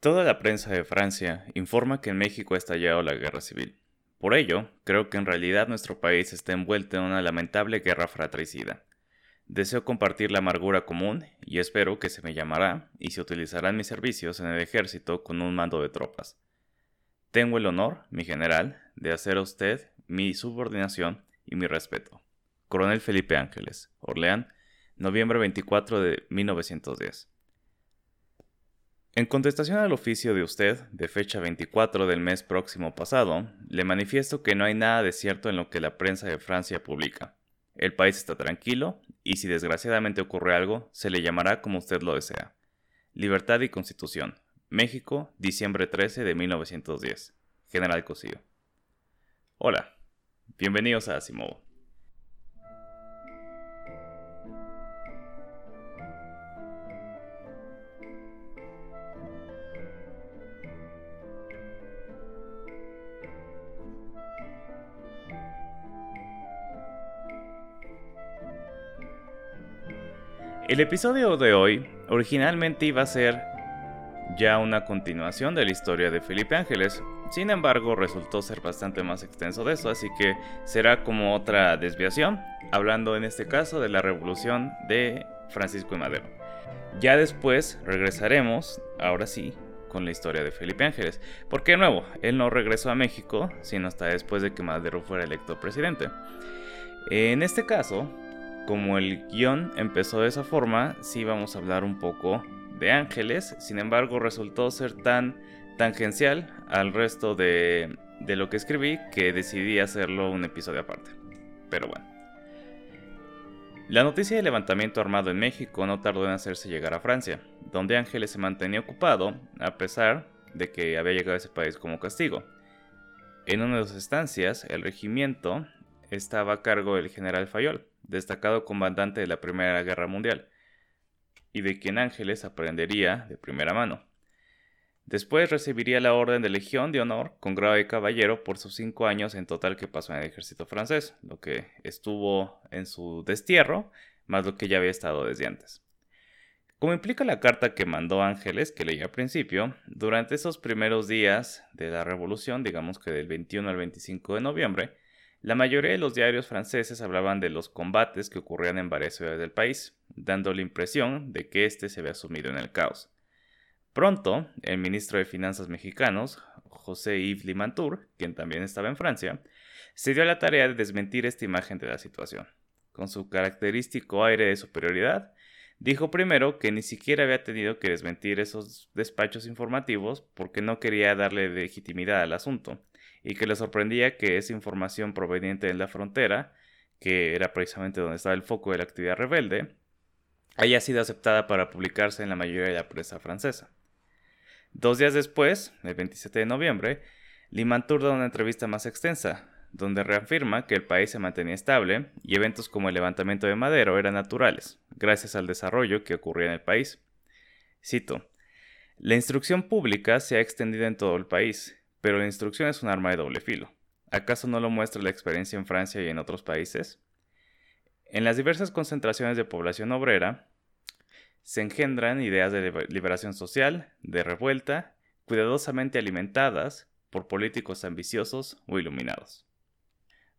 Toda la prensa de Francia informa que en México ha estallado la guerra civil. Por ello, creo que en realidad nuestro país está envuelto en una lamentable guerra fratricida. Deseo compartir la amargura común y espero que se me llamará y se utilizarán mis servicios en el ejército con un mando de tropas. Tengo el honor, mi general, de hacer a usted mi subordinación y mi respeto. Coronel Felipe Ángeles, Orleán, noviembre 24 de 1910. En contestación al oficio de usted, de fecha 24 del mes próximo pasado, le manifiesto que no hay nada de cierto en lo que la prensa de Francia publica. El país está tranquilo y si desgraciadamente ocurre algo, se le llamará como usted lo desea. Libertad y Constitución. México, diciembre 13 de 1910. General Cosío. Hola, bienvenidos a Asimov. El episodio de hoy originalmente iba a ser ya una continuación de la historia de Felipe Ángeles, sin embargo resultó ser bastante más extenso de eso, así que será como otra desviación, hablando en este caso de la revolución de Francisco y Madero. Ya después regresaremos, ahora sí, con la historia de Felipe Ángeles, porque de nuevo, él no regresó a México, sino hasta después de que Madero fuera electo presidente. En este caso, como el guion empezó de esa forma, sí vamos a hablar un poco de ángeles, sin embargo resultó ser tan tangencial al resto de, lo que escribí que decidí hacerlo un episodio aparte. Pero bueno. La noticia del levantamiento armado en México no tardó en hacerse llegar a Francia, donde Ángeles se mantenía ocupado a pesar de que había llegado a ese país como castigo. En una de sus estancias, el regimiento estaba a cargo del general Fayol, destacado comandante de la Primera Guerra Mundial, y de quien Ángeles aprendería de primera mano. Después recibiría la Orden de Legión de Honor con grado de caballero por sus cinco años en total que pasó en el ejército francés, lo que estuvo en su destierro, más lo que ya había estado desde antes. Como implica la carta que mandó Ángeles, que leí al principio, durante esos primeros días de la revolución, digamos que del 21 al 25 de noviembre, la mayoría de los diarios franceses hablaban de los combates que ocurrían en varias ciudades del país, dando la impresión de que éste se había sumido en el caos. Pronto, el ministro de Finanzas mexicanos, José Yves Limantour, quien también estaba en Francia, se dio a la tarea de desmentir esta imagen de la situación. Con su característico aire de superioridad, dijo primero que ni siquiera había tenido que desmentir esos despachos informativos porque no quería darle legitimidad al asunto, y que le sorprendía que esa información proveniente de la frontera, que era precisamente donde estaba el foco de la actividad rebelde, haya sido aceptada para publicarse en la mayoría de la prensa francesa. Dos días después, el 27 de noviembre, Limantour da una entrevista más extensa, donde reafirma que el país se mantenía estable y eventos como el levantamiento de Madero eran naturales, gracias al desarrollo que ocurría en el país. Cito, La instrucción pública se ha extendido en todo el país, pero la instrucción es un arma de doble filo. ¿Acaso no lo muestra la experiencia en Francia y en otros países? En las diversas concentraciones de población obrera se engendran ideas de liberación social, de revuelta, cuidadosamente alimentadas por políticos ambiciosos o iluminados.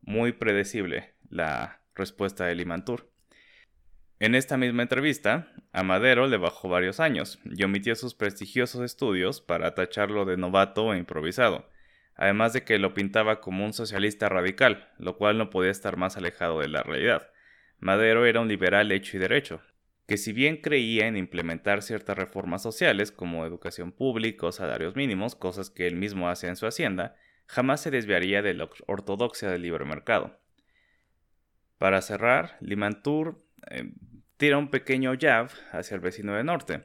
Muy predecible la respuesta de Limantour. En esta misma entrevista, a Madero le bajó varios años y omitió sus prestigiosos estudios para tacharlo de novato e improvisado, además de que lo pintaba como un socialista radical, lo cual no podía estar más alejado de la realidad. Madero era un liberal hecho y derecho, que si bien creía en implementar ciertas reformas sociales como educación pública o salarios mínimos, cosas que él mismo hacía en su hacienda, jamás se desviaría de la ortodoxia del libre mercado. Para cerrar, Limantour eh, tira un pequeño jab hacia el vecino de norte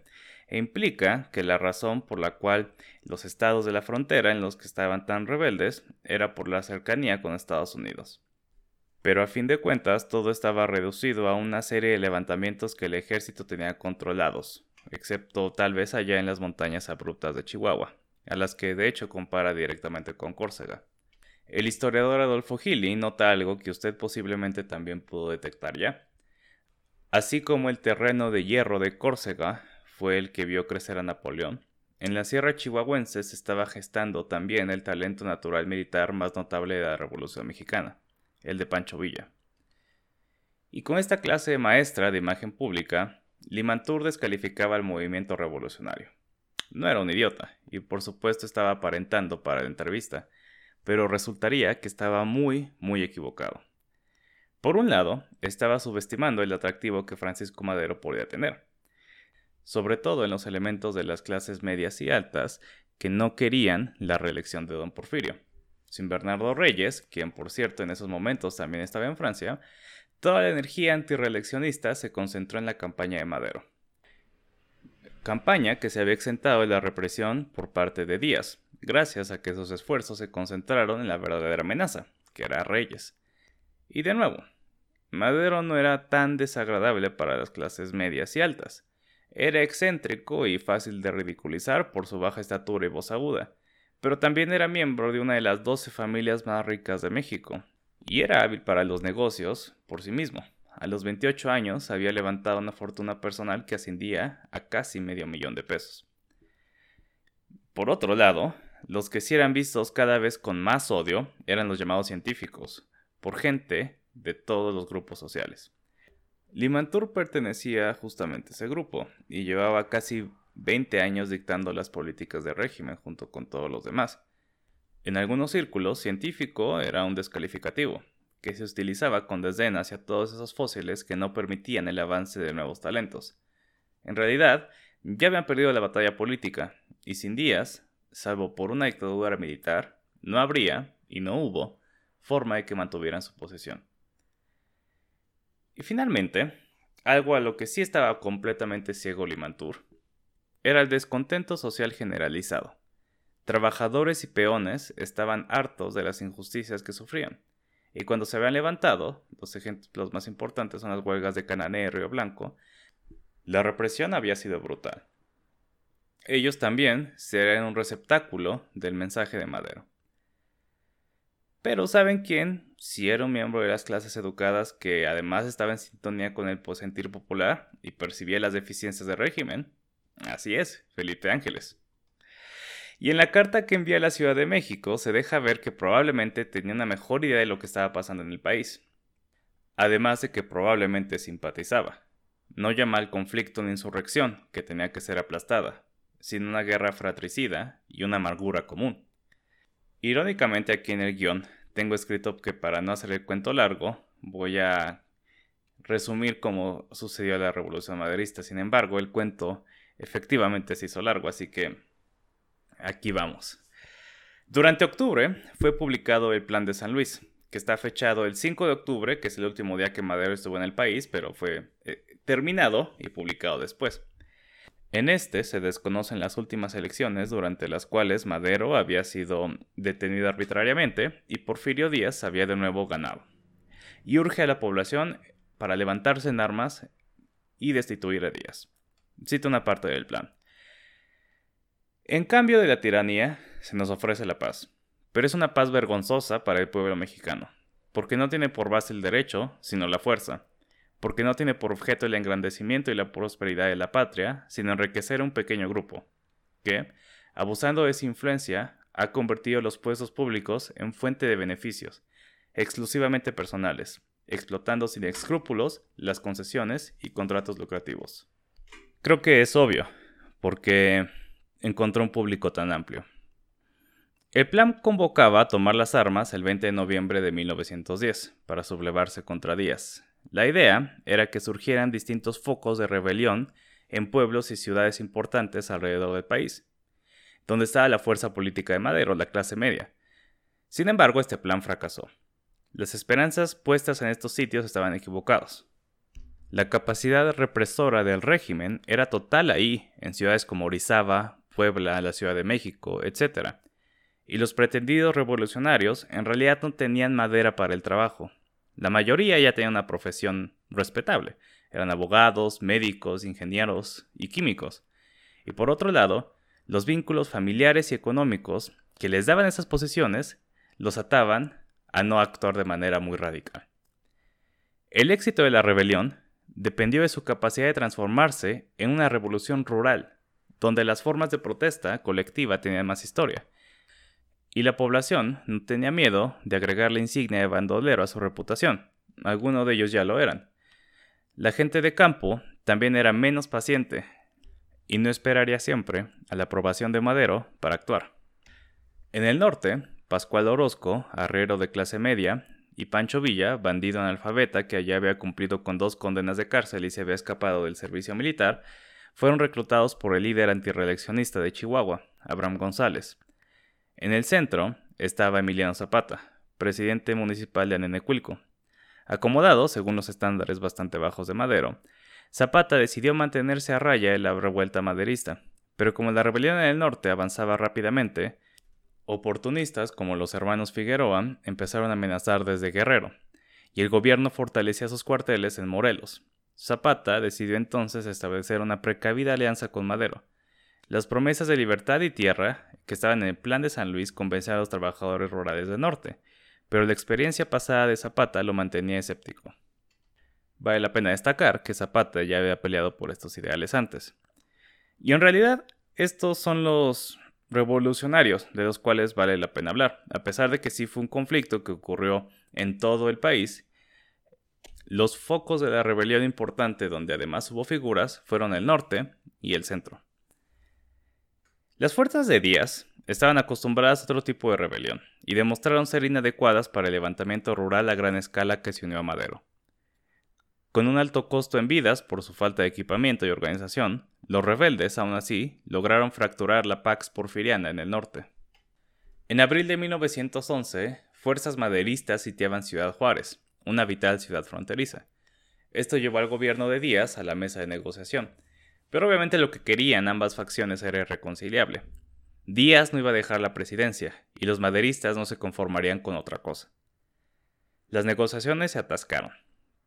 e implica que la razón por la cual los estados de la frontera en los que estaban tan rebeldes era por la cercanía con Estados Unidos. Pero a fin de cuentas todo estaba reducido a una serie de levantamientos que el ejército tenía controlados, excepto tal vez allá en las montañas abruptas de Chihuahua, a las que de hecho compara directamente con Córcega. El historiador Adolfo Gili nota algo que usted posiblemente también pudo detectar ya. Así como el terreno de hierro de Córcega fue el que vio crecer a Napoleón, en la Sierra Chihuahuense se estaba gestando también el talento natural militar más notable de la Revolución Mexicana, el de Pancho Villa. Y con esta clase de maestra de imagen pública, Limantur descalificaba al movimiento revolucionario. No era un idiota, y por supuesto estaba aparentando para la entrevista, pero resultaría que estaba muy, muy equivocado. Por un lado, estaba subestimando el atractivo que Francisco Madero podía tener, sobre todo en los elementos de las clases medias y altas que no querían la reelección de don Porfirio. Sin Bernardo Reyes, quien por cierto en esos momentos también estaba en Francia, toda la energía antireeleccionista se concentró en la campaña de Madero. Campaña que se había exentado de la represión por parte de Díaz, gracias a que sus esfuerzos se concentraron en la verdadera amenaza, que era Reyes. Y de nuevo, Madero no era tan desagradable para las clases medias y altas. Era excéntrico y fácil de ridiculizar por su baja estatura y voz aguda, pero también era miembro de una de las doce familias más ricas de México, y era hábil para los negocios por sí mismo. A los 28 años había levantado una fortuna personal que ascendía a casi medio millón de pesos. Por otro lado, los que sí eran vistos cada vez con más odio eran los llamados científicos, por gente de todos los grupos sociales. Limantur pertenecía justamente a ese grupo y llevaba casi 20 años dictando las políticas de régimen junto con todos los demás. En algunos círculos, científico era un descalificativo, que se utilizaba con desdén hacia todos esos fósiles que no permitían el avance de nuevos talentos. En realidad, ya habían perdido la batalla política, y sin Díaz, salvo por una dictadura militar, no habría, y no hubo, forma de que mantuvieran su posición. Y finalmente, algo a lo que sí estaba completamente ciego Limantur, era el descontento social generalizado. Trabajadores y peones estaban hartos de las injusticias que sufrían. Y cuando se habían levantado, los ejemplos más importantes son las huelgas de Canané y Río Blanco, la represión había sido brutal. Ellos también serían un receptáculo del mensaje de Madero. Pero ¿saben quién? Si era un miembro de las clases educadas que además estaba en sintonía con el sentir popular y percibía las deficiencias del régimen. Así es, Felipe Ángeles. Y en la carta que envía a la Ciudad de México se deja ver que probablemente tenía una mejor idea de lo que estaba pasando en el país. Además de que probablemente simpatizaba. No llama al conflicto una insurrección, que tenía que ser aplastada, sino una guerra fratricida y una amargura común. Irónicamente aquí en el guion tengo escrito que para no hacer el cuento largo, voy a resumir cómo sucedió la revolución maderista. Sin embargo, el cuento efectivamente se hizo largo, así que Aquí vamos. Durante octubre fue publicado el Plan de San Luis, que está fechado el 5 de octubre, que es el último día que Madero estuvo en el país, pero fue eh, terminado y publicado después. En este se desconocen las últimas elecciones durante las cuales Madero había sido detenido arbitrariamente y Porfirio Díaz había de nuevo ganado. Y urge a la población para levantarse en armas y destituir a Díaz. Cito una parte del plan. En cambio de la tiranía, se nos ofrece la paz. Pero es una paz vergonzosa para el pueblo mexicano, porque no tiene por base el derecho, sino la fuerza, porque no tiene por objeto el engrandecimiento y la prosperidad de la patria, sino enriquecer a un pequeño grupo, que, abusando de esa influencia, ha convertido los puestos públicos en fuente de beneficios, exclusivamente personales, explotando sin escrúpulos las concesiones y contratos lucrativos. Creo que es obvio, porque encontró un público tan amplio. El plan convocaba a tomar las armas el 20 de noviembre de 1910 para sublevarse contra Díaz. La idea era que surgieran distintos focos de rebelión en pueblos y ciudades importantes alrededor del país, donde estaba la fuerza política de Madero, la clase media. Sin embargo, este plan fracasó. Las esperanzas puestas en estos sitios estaban equivocados. La capacidad represora del régimen era total ahí, en ciudades como Orizaba, Puebla, la Ciudad de México, etc. Y los pretendidos revolucionarios en realidad no tenían madera para el trabajo. La mayoría ya tenían una profesión respetable. Eran abogados, médicos, ingenieros y químicos. Y por otro lado, los vínculos familiares y económicos que les daban esas posiciones los ataban a no actuar de manera muy radical. El éxito de la rebelión dependió de su capacidad de transformarse en una revolución rural donde las formas de protesta colectiva tenían más historia. Y la población no tenía miedo de agregar la insignia de bandolero a su reputación. Algunos de ellos ya lo eran. La gente de campo también era menos paciente y no esperaría siempre a la aprobación de Madero para actuar. En el norte, Pascual Orozco, arriero de clase media, y Pancho Villa, bandido analfabeta que allá había cumplido con dos condenas de cárcel y se había escapado del servicio militar, fueron reclutados por el líder antireeleccionista de Chihuahua, Abraham González. En el centro estaba Emiliano Zapata, presidente municipal de Anenecuilco. Acomodado, según los estándares bastante bajos de Madero, Zapata decidió mantenerse a raya en la revuelta maderista, pero como la rebelión en el norte avanzaba rápidamente, oportunistas como los hermanos Figueroa empezaron a amenazar desde Guerrero, y el gobierno fortalecía sus cuarteles en Morelos. Zapata decidió entonces establecer una precavida alianza con Madero. Las promesas de libertad y tierra que estaban en el plan de San Luis convencían a los trabajadores rurales del norte, pero la experiencia pasada de Zapata lo mantenía escéptico. Vale la pena destacar que Zapata ya había peleado por estos ideales antes. Y en realidad, estos son los revolucionarios de los cuales vale la pena hablar. A pesar de que sí fue un conflicto que ocurrió en todo el país, los focos de la rebelión importante donde además hubo figuras fueron el norte y el centro. Las fuerzas de Díaz estaban acostumbradas a otro tipo de rebelión y demostraron ser inadecuadas para el levantamiento rural a gran escala que se unió a Madero. Con un alto costo en vidas por su falta de equipamiento y organización, los rebeldes, aún así, lograron fracturar la Pax Porfiriana en el norte. En abril de 1911, fuerzas maderistas sitiaban Ciudad Juárez, una vital ciudad fronteriza. Esto llevó al gobierno de Díaz a la mesa de negociación, pero obviamente lo que querían ambas facciones era irreconciliable. Díaz no iba a dejar la presidencia, y los maderistas no se conformarían con otra cosa. Las negociaciones se atascaron.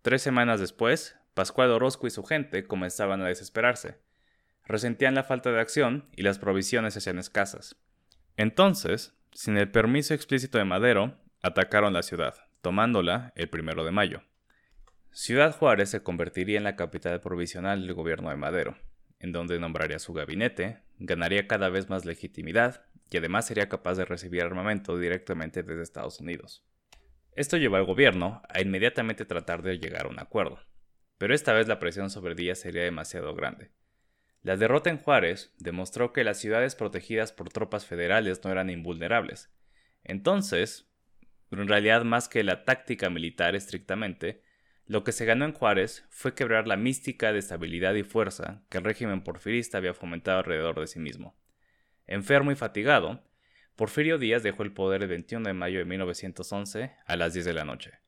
Tres semanas después, Pascual Orozco y su gente comenzaban a desesperarse. Resentían la falta de acción y las provisiones se hacían escasas. Entonces, sin el permiso explícito de Madero, atacaron la ciudad, tomándola el primero de mayo. Ciudad Juárez se convertiría en la capital provisional del gobierno de Madero, en donde nombraría su gabinete, ganaría cada vez más legitimidad y además sería capaz de recibir armamento directamente desde Estados Unidos. Esto llevó al gobierno a inmediatamente tratar de llegar a un acuerdo, pero esta vez la presión sobre Díaz sería demasiado grande. La derrota en Juárez demostró que las ciudades protegidas por tropas federales no eran invulnerables. Entonces, en realidad más que la táctica militar estrictamente, lo que se ganó en Juárez fue quebrar la mística de estabilidad y fuerza que el régimen porfirista había fomentado alrededor de sí mismo. Enfermo y fatigado, Porfirio Díaz dejó el poder el 21 de mayo de 1911 a las 10 de la noche.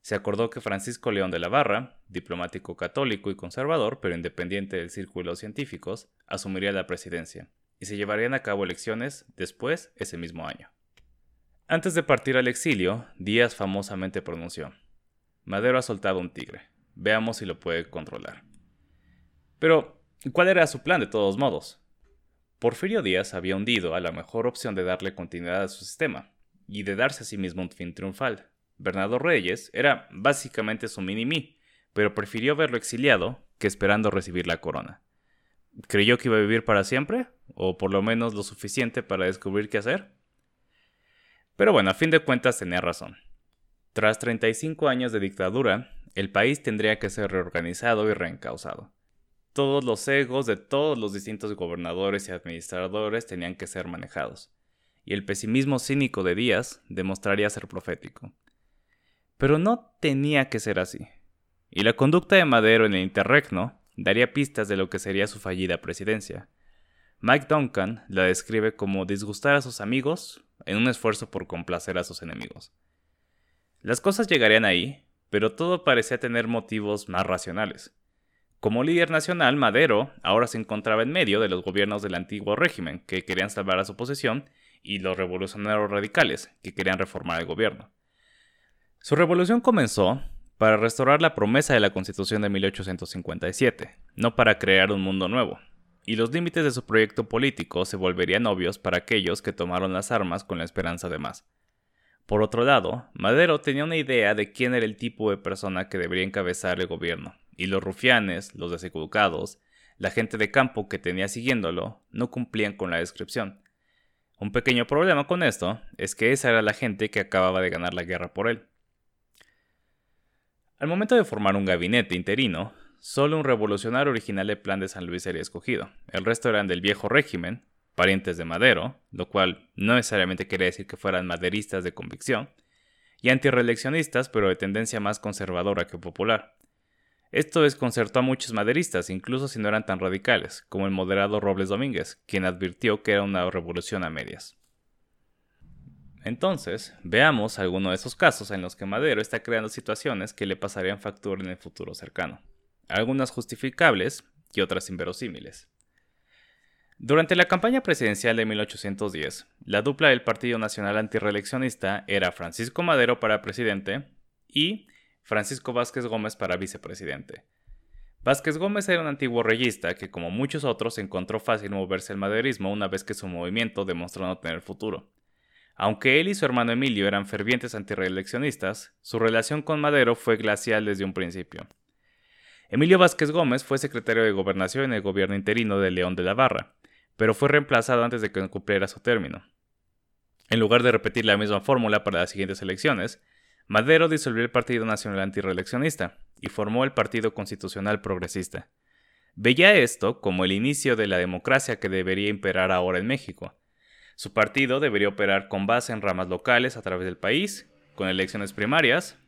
Se acordó que Francisco León de la Barra, diplomático católico y conservador, pero independiente del círculo científicos, asumiría la presidencia, y se llevarían a cabo elecciones después ese mismo año. Antes de partir al exilio, Díaz famosamente pronunció, Madero ha soltado un tigre, veamos si lo puede controlar. Pero, ¿cuál era su plan de todos modos? Porfirio Díaz había hundido a la mejor opción de darle continuidad a su sistema y de darse a sí mismo un fin triunfal. Bernardo Reyes era básicamente su mini-mí, pero prefirió verlo exiliado que esperando recibir la corona. ¿Creyó que iba a vivir para siempre? ¿O por lo menos lo suficiente para descubrir qué hacer? Pero bueno, a fin de cuentas tenía razón. Tras 35 años de dictadura, el país tendría que ser reorganizado y reencausado. Todos los egos de todos los distintos gobernadores y administradores tenían que ser manejados, y el pesimismo cínico de Díaz demostraría ser profético. Pero no tenía que ser así, y la conducta de Madero en el interregno daría pistas de lo que sería su fallida presidencia. Mike Duncan la describe como disgustar a sus amigos en un esfuerzo por complacer a sus enemigos. Las cosas llegarían ahí, pero todo parecía tener motivos más racionales. Como líder nacional, Madero ahora se encontraba en medio de los gobiernos del antiguo régimen, que querían salvar a su posesión, y los revolucionarios radicales, que querían reformar el gobierno. Su revolución comenzó para restaurar la promesa de la Constitución de 1857, no para crear un mundo nuevo, y los límites de su proyecto político se volverían obvios para aquellos que tomaron las armas con la esperanza de más. Por otro lado, Madero tenía una idea de quién era el tipo de persona que debería encabezar el gobierno, y los rufianes, los deseducados, la gente de campo que tenía siguiéndolo no cumplían con la descripción. Un pequeño problema con esto es que esa era la gente que acababa de ganar la guerra por él. Al momento de formar un gabinete interino, solo un revolucionario original del plan de San Luis sería escogido. El resto eran del viejo régimen, parientes de Madero, lo cual no necesariamente quería decir que fueran maderistas de convicción, y antireeleccionistas, pero de tendencia más conservadora que popular. Esto desconcertó a muchos maderistas, incluso si no eran tan radicales, como el moderado Robles Domínguez, quien advirtió que era una revolución a medias. Entonces, veamos algunos de esos casos en los que Madero está creando situaciones que le pasarían factura en el futuro cercano, algunas justificables y otras inverosímiles. Durante la campaña presidencial de 1810, la dupla del Partido Nacional Antireeleccionista era Francisco Madero para presidente y Francisco Vázquez Gómez para vicepresidente. Vázquez Gómez era un antiguo reyista que, como muchos otros, encontró fácil moverse al maderismo una vez que su movimiento demostró no tener futuro. Aunque él y su hermano Emilio eran fervientes antireeleccionistas, su relación con Madero fue glacial desde un principio. Emilio Vázquez Gómez fue secretario de Gobernación en el gobierno interino de León de la Barra, pero fue reemplazado antes de que cumpliera su término. En lugar de repetir la misma fórmula para las siguientes elecciones, Madero disolvió el Partido Nacional Antireeleccionista y formó el Partido Constitucional Progresista. Veía esto como el inicio de la democracia que debería imperar ahora en México. Su partido debería operar con base en ramas locales a través del país, con elecciones primarias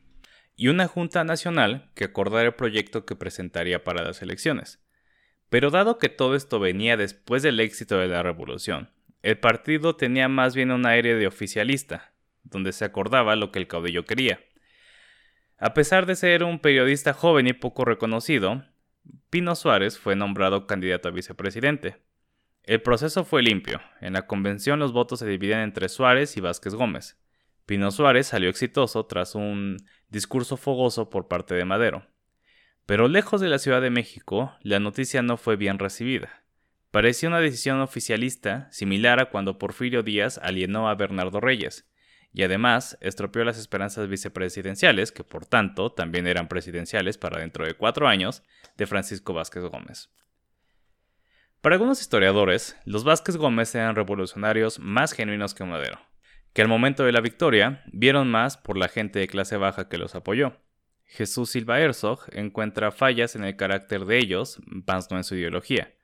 y una Junta Nacional que acordara el proyecto que presentaría para las elecciones. Pero dado que todo esto venía después del éxito de la revolución, el partido tenía más bien un aire de oficialista, donde se acordaba lo que el caudillo quería. A pesar de ser un periodista joven y poco reconocido, Pino Suárez fue nombrado candidato a vicepresidente. El proceso fue limpio. En la convención los votos se dividen entre Suárez y Vázquez Gómez. Pino Suárez salió exitoso tras un discurso fogoso por parte de Madero. Pero lejos de la Ciudad de México, la noticia no fue bien recibida. Parecía una decisión oficialista, similar a cuando Porfirio Díaz alienó a Bernardo Reyes, y además estropeó las esperanzas vicepresidenciales, que por tanto también eran presidenciales para dentro de cuatro años, de Francisco Vázquez Gómez. Para algunos historiadores, los Vázquez Gómez eran revolucionarios más genuinos que Madero, que al momento de la victoria vieron más por la gente de clase baja que los apoyó. Jesús Silva Herzog encuentra fallas en el carácter de ellos, más no en su ideología.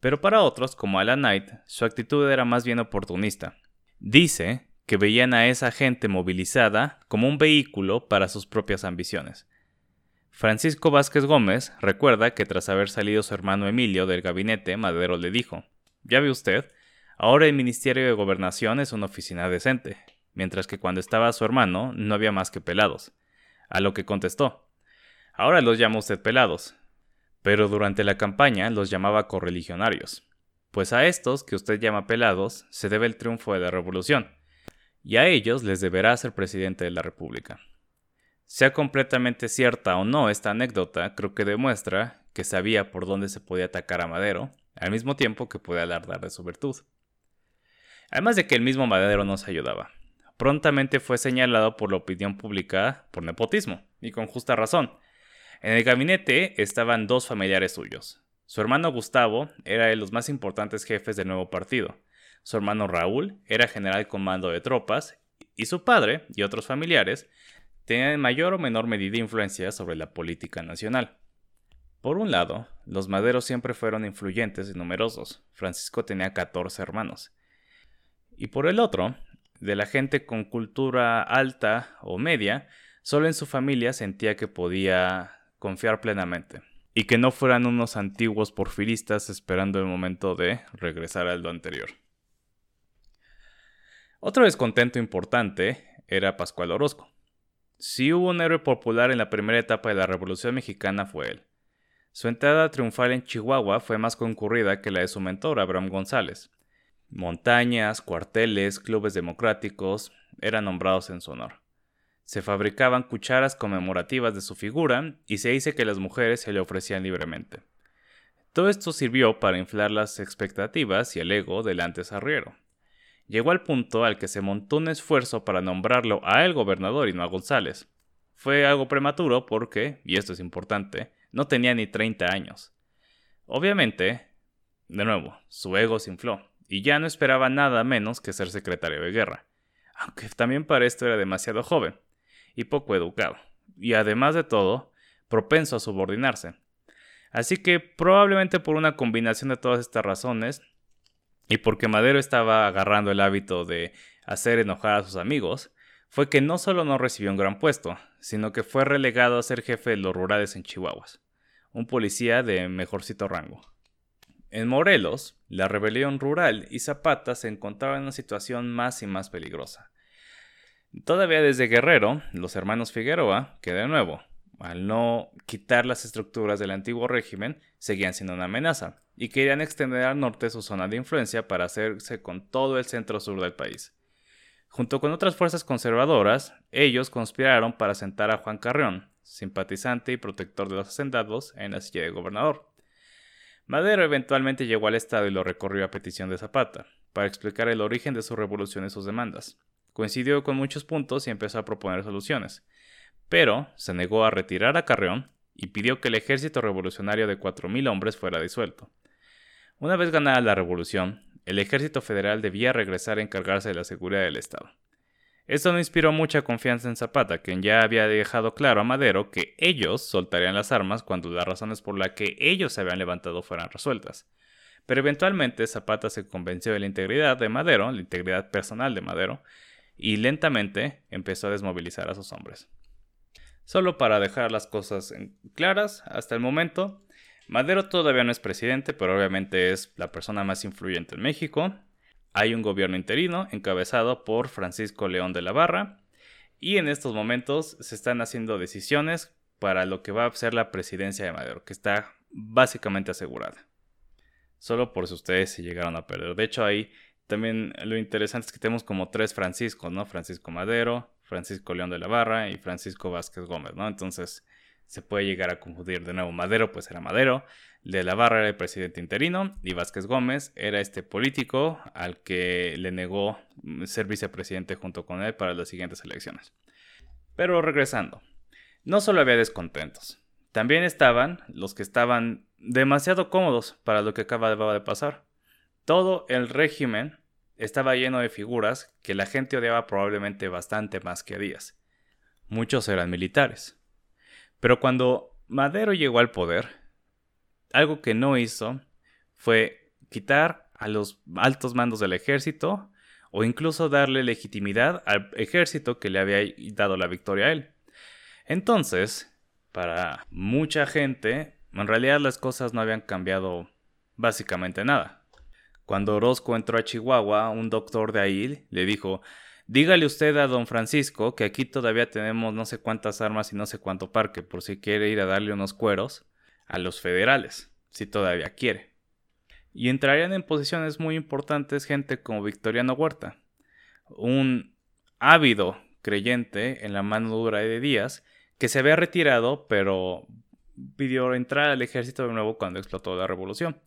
Pero para otros, como Alan Knight, su actitud era más bien oportunista. Dice que veían a esa gente movilizada como un vehículo para sus propias ambiciones. Francisco Vázquez Gómez recuerda que tras haber salido su hermano Emilio del gabinete, Madero le dijo, Ya ve usted, ahora el Ministerio de Gobernación es una oficina decente, mientras que cuando estaba su hermano no había más que pelados. A lo que contestó, Ahora los llama usted pelados, pero durante la campaña los llamaba correligionarios, pues a estos que usted llama pelados se debe el triunfo de la revolución y a ellos les deberá ser presidente de la República. Sea completamente cierta o no esta anécdota, creo que demuestra que sabía por dónde se podía atacar a Madero, al mismo tiempo que podía alardar de su virtud. Además de que el mismo Madero nos ayudaba. Prontamente fue señalado por la opinión pública por nepotismo, y con justa razón. En el gabinete estaban dos familiares suyos. Su hermano Gustavo era de los más importantes jefes del nuevo partido, su hermano Raúl era general comando de tropas y su padre y otros familiares tenían en mayor o menor medida influencia sobre la política nacional. Por un lado, los maderos siempre fueron influyentes y numerosos. Francisco tenía 14 hermanos. Y por el otro, de la gente con cultura alta o media, solo en su familia sentía que podía confiar plenamente. Y que no fueran unos antiguos porfiristas esperando el momento de regresar al lo anterior. Otro descontento importante era Pascual Orozco. Si hubo un héroe popular en la primera etapa de la Revolución Mexicana fue él. Su entrada triunfal en Chihuahua fue más concurrida que la de su mentor Abraham González. Montañas, cuarteles, clubes democráticos eran nombrados en su honor. Se fabricaban cucharas conmemorativas de su figura y se dice que las mujeres se le ofrecían libremente. Todo esto sirvió para inflar las expectativas y el ego del antes arriero llegó al punto al que se montó un esfuerzo para nombrarlo a el gobernador y no a González. Fue algo prematuro porque, y esto es importante, no tenía ni 30 años. Obviamente, de nuevo, su ego se infló y ya no esperaba nada menos que ser secretario de guerra, aunque también para esto era demasiado joven y poco educado, y además de todo, propenso a subordinarse. Así que probablemente por una combinación de todas estas razones, y porque Madero estaba agarrando el hábito de hacer enojar a sus amigos, fue que no solo no recibió un gran puesto, sino que fue relegado a ser jefe de los rurales en Chihuahua, un policía de mejorcito rango. En Morelos, la rebelión rural y Zapata se encontraban en una situación más y más peligrosa. Todavía desde Guerrero, los hermanos Figueroa, que de nuevo, al no quitar las estructuras del antiguo régimen, seguían siendo una amenaza, y querían extender al norte su zona de influencia para hacerse con todo el centro-sur del país. Junto con otras fuerzas conservadoras, ellos conspiraron para sentar a Juan Carrión, simpatizante y protector de los hacendados, en la silla de gobernador. Madero eventualmente llegó al Estado y lo recorrió a petición de Zapata, para explicar el origen de su revolución y sus demandas. Coincidió con muchos puntos y empezó a proponer soluciones, pero se negó a retirar a Carrión y pidió que el ejército revolucionario de 4.000 hombres fuera disuelto. Una vez ganada la revolución, el ejército federal debía regresar a encargarse de la seguridad del Estado. Esto no inspiró mucha confianza en Zapata, quien ya había dejado claro a Madero que ellos soltarían las armas cuando las razones por las que ellos se habían levantado fueran resueltas. Pero eventualmente Zapata se convenció de la integridad de Madero, la integridad personal de Madero, y lentamente empezó a desmovilizar a sus hombres. Solo para dejar las cosas claras, hasta el momento, Madero todavía no es presidente, pero obviamente es la persona más influyente en México, hay un gobierno interino encabezado por Francisco León de la Barra y en estos momentos se están haciendo decisiones para lo que va a ser la presidencia de Madero, que está básicamente asegurada. Solo por si ustedes se llegaron a perder. De hecho, ahí también lo interesante es que tenemos como tres Franciscos, ¿no? Francisco Madero, Francisco León de la Barra y Francisco Vázquez Gómez, ¿no? Entonces se puede llegar a confundir de nuevo. Madero pues era Madero, de la Barra era el presidente interino y Vázquez Gómez era este político al que le negó ser vicepresidente junto con él para las siguientes elecciones. Pero regresando, no solo había descontentos, también estaban los que estaban demasiado cómodos para lo que acababa de pasar. Todo el régimen estaba lleno de figuras que la gente odiaba probablemente bastante más que a Díaz. Muchos eran militares. Pero cuando Madero llegó al poder, algo que no hizo fue quitar a los altos mandos del ejército o incluso darle legitimidad al ejército que le había dado la victoria a él. Entonces, para mucha gente, en realidad las cosas no habían cambiado básicamente nada. Cuando Orozco entró a Chihuahua, un doctor de ahí le dijo, dígale usted a don Francisco que aquí todavía tenemos no sé cuántas armas y no sé cuánto parque, por si quiere ir a darle unos cueros a los federales, si todavía quiere. Y entrarían en posiciones muy importantes gente como Victoriano Huerta, un ávido creyente en la mano dura de Díaz, que se había retirado, pero pidió entrar al ejército de nuevo cuando explotó la revolución.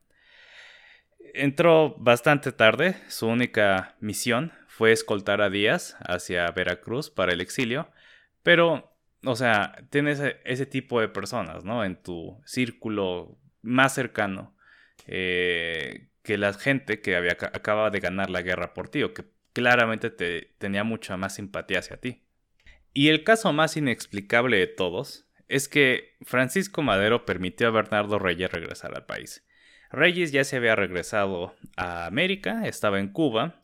Entró bastante tarde, su única misión fue escoltar a Díaz hacia Veracruz para el exilio, pero o sea, tienes ese tipo de personas, ¿no? En tu círculo más cercano eh, que la gente que había, acaba de ganar la guerra por ti o que claramente te, tenía mucha más simpatía hacia ti. Y el caso más inexplicable de todos es que Francisco Madero permitió a Bernardo Reyes regresar al país. Reyes ya se había regresado a América, estaba en Cuba,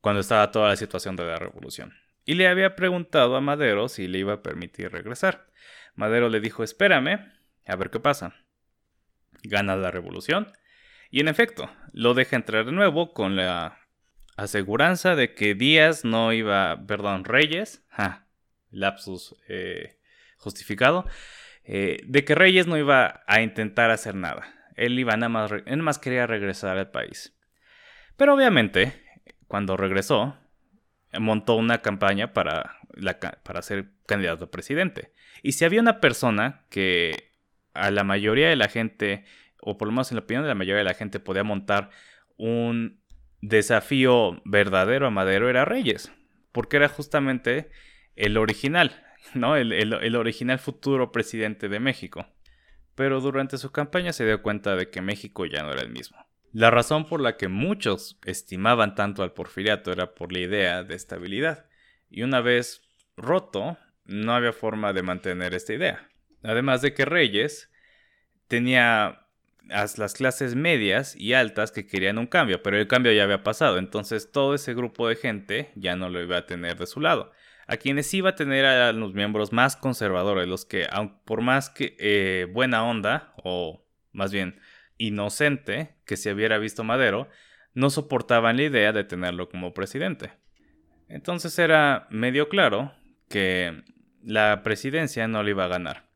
cuando estaba toda la situación de la revolución y le había preguntado a Madero si le iba a permitir regresar. Madero le dijo, espérame, a ver qué pasa. Gana la revolución y en efecto, lo deja entrar de nuevo con la aseguranza de que Díaz no iba, perdón, Reyes, lapsus eh, justificado, eh, de que Reyes no iba a intentar hacer nada. Él iba nada más, él más quería regresar al país. Pero obviamente, cuando regresó, montó una campaña para, para ser candidato a presidente. Y si había una persona que a la mayoría de la gente, o por lo menos en la opinión de la mayoría de la gente, podía montar un desafío verdadero a Madero, era Reyes. Porque era justamente el original, ¿no? El, el original futuro presidente de México. pero durante su campaña se dio cuenta de que México ya no era el mismo. La razón por la que muchos estimaban tanto al porfiriato era por la idea de estabilidad, y una vez roto, no había forma de mantener esta idea. Además de que Reyes tenía las clases medias y altas que querían un cambio, pero el cambio ya había pasado, entonces todo ese grupo de gente ya no lo iba a tener de su lado. A quienes iba a tener a los miembros más conservadores, los que, por más que eh, buena onda, o más bien inocente que se hubiera visto Madero, no soportaban la idea de tenerlo como presidente. Entonces era medio claro que la presidencia no le iba a ganar.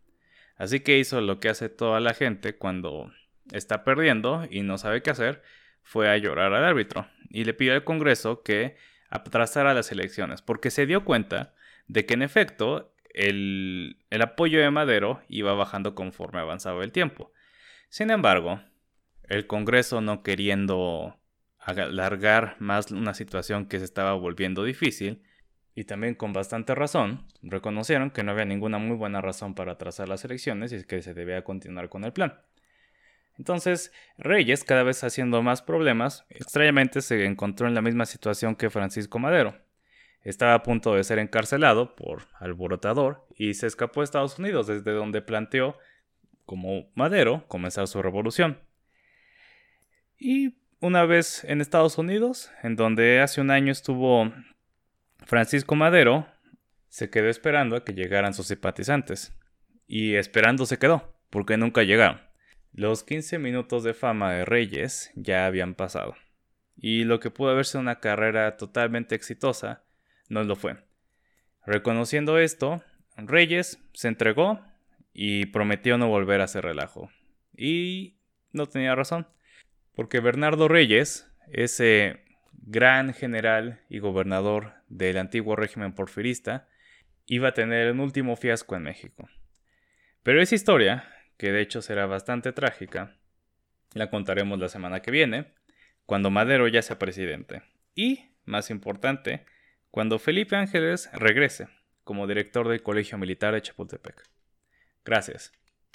Así que hizo lo que hace toda la gente cuando está perdiendo y no sabe qué hacer, fue a llorar al árbitro y le pidió al Congreso que atrasara las elecciones, porque se dio cuenta de que en efecto el, el apoyo de Madero iba bajando conforme avanzaba el tiempo. Sin embargo, el Congreso no queriendo alargar más una situación que se estaba volviendo difícil, y también con bastante razón, reconocieron que no había ninguna muy buena razón para atrasar las elecciones y que se debía continuar con el plan. Entonces, Reyes, cada vez haciendo más problemas, extrañamente se encontró en la misma situación que Francisco Madero. Estaba a punto de ser encarcelado por alborotador y se escapó a Estados Unidos, desde donde planteó, como Madero, comenzar su revolución. Y una vez en Estados Unidos, en donde hace un año estuvo Francisco Madero se quedó esperando a que llegaran sus simpatizantes. Y esperando se quedó, porque nunca llegaron. Los 15 minutos de fama de Reyes ya habían pasado. Y lo que pudo haber sido una carrera totalmente exitosa, no lo fue. Reconociendo esto, Reyes se entregó y prometió no volver a hacer relajo. Y no tenía razón, porque Bernardo Reyes, ese gran general y gobernador del antiguo régimen porfirista, iba a tener un último fiasco en México. Pero esa historia, que de hecho será bastante trágica, la contaremos la semana que viene, cuando Madero ya sea presidente. Y, más importante, cuando Felipe Ángeles regrese como director del Colegio Militar de Chapultepec. Gracias.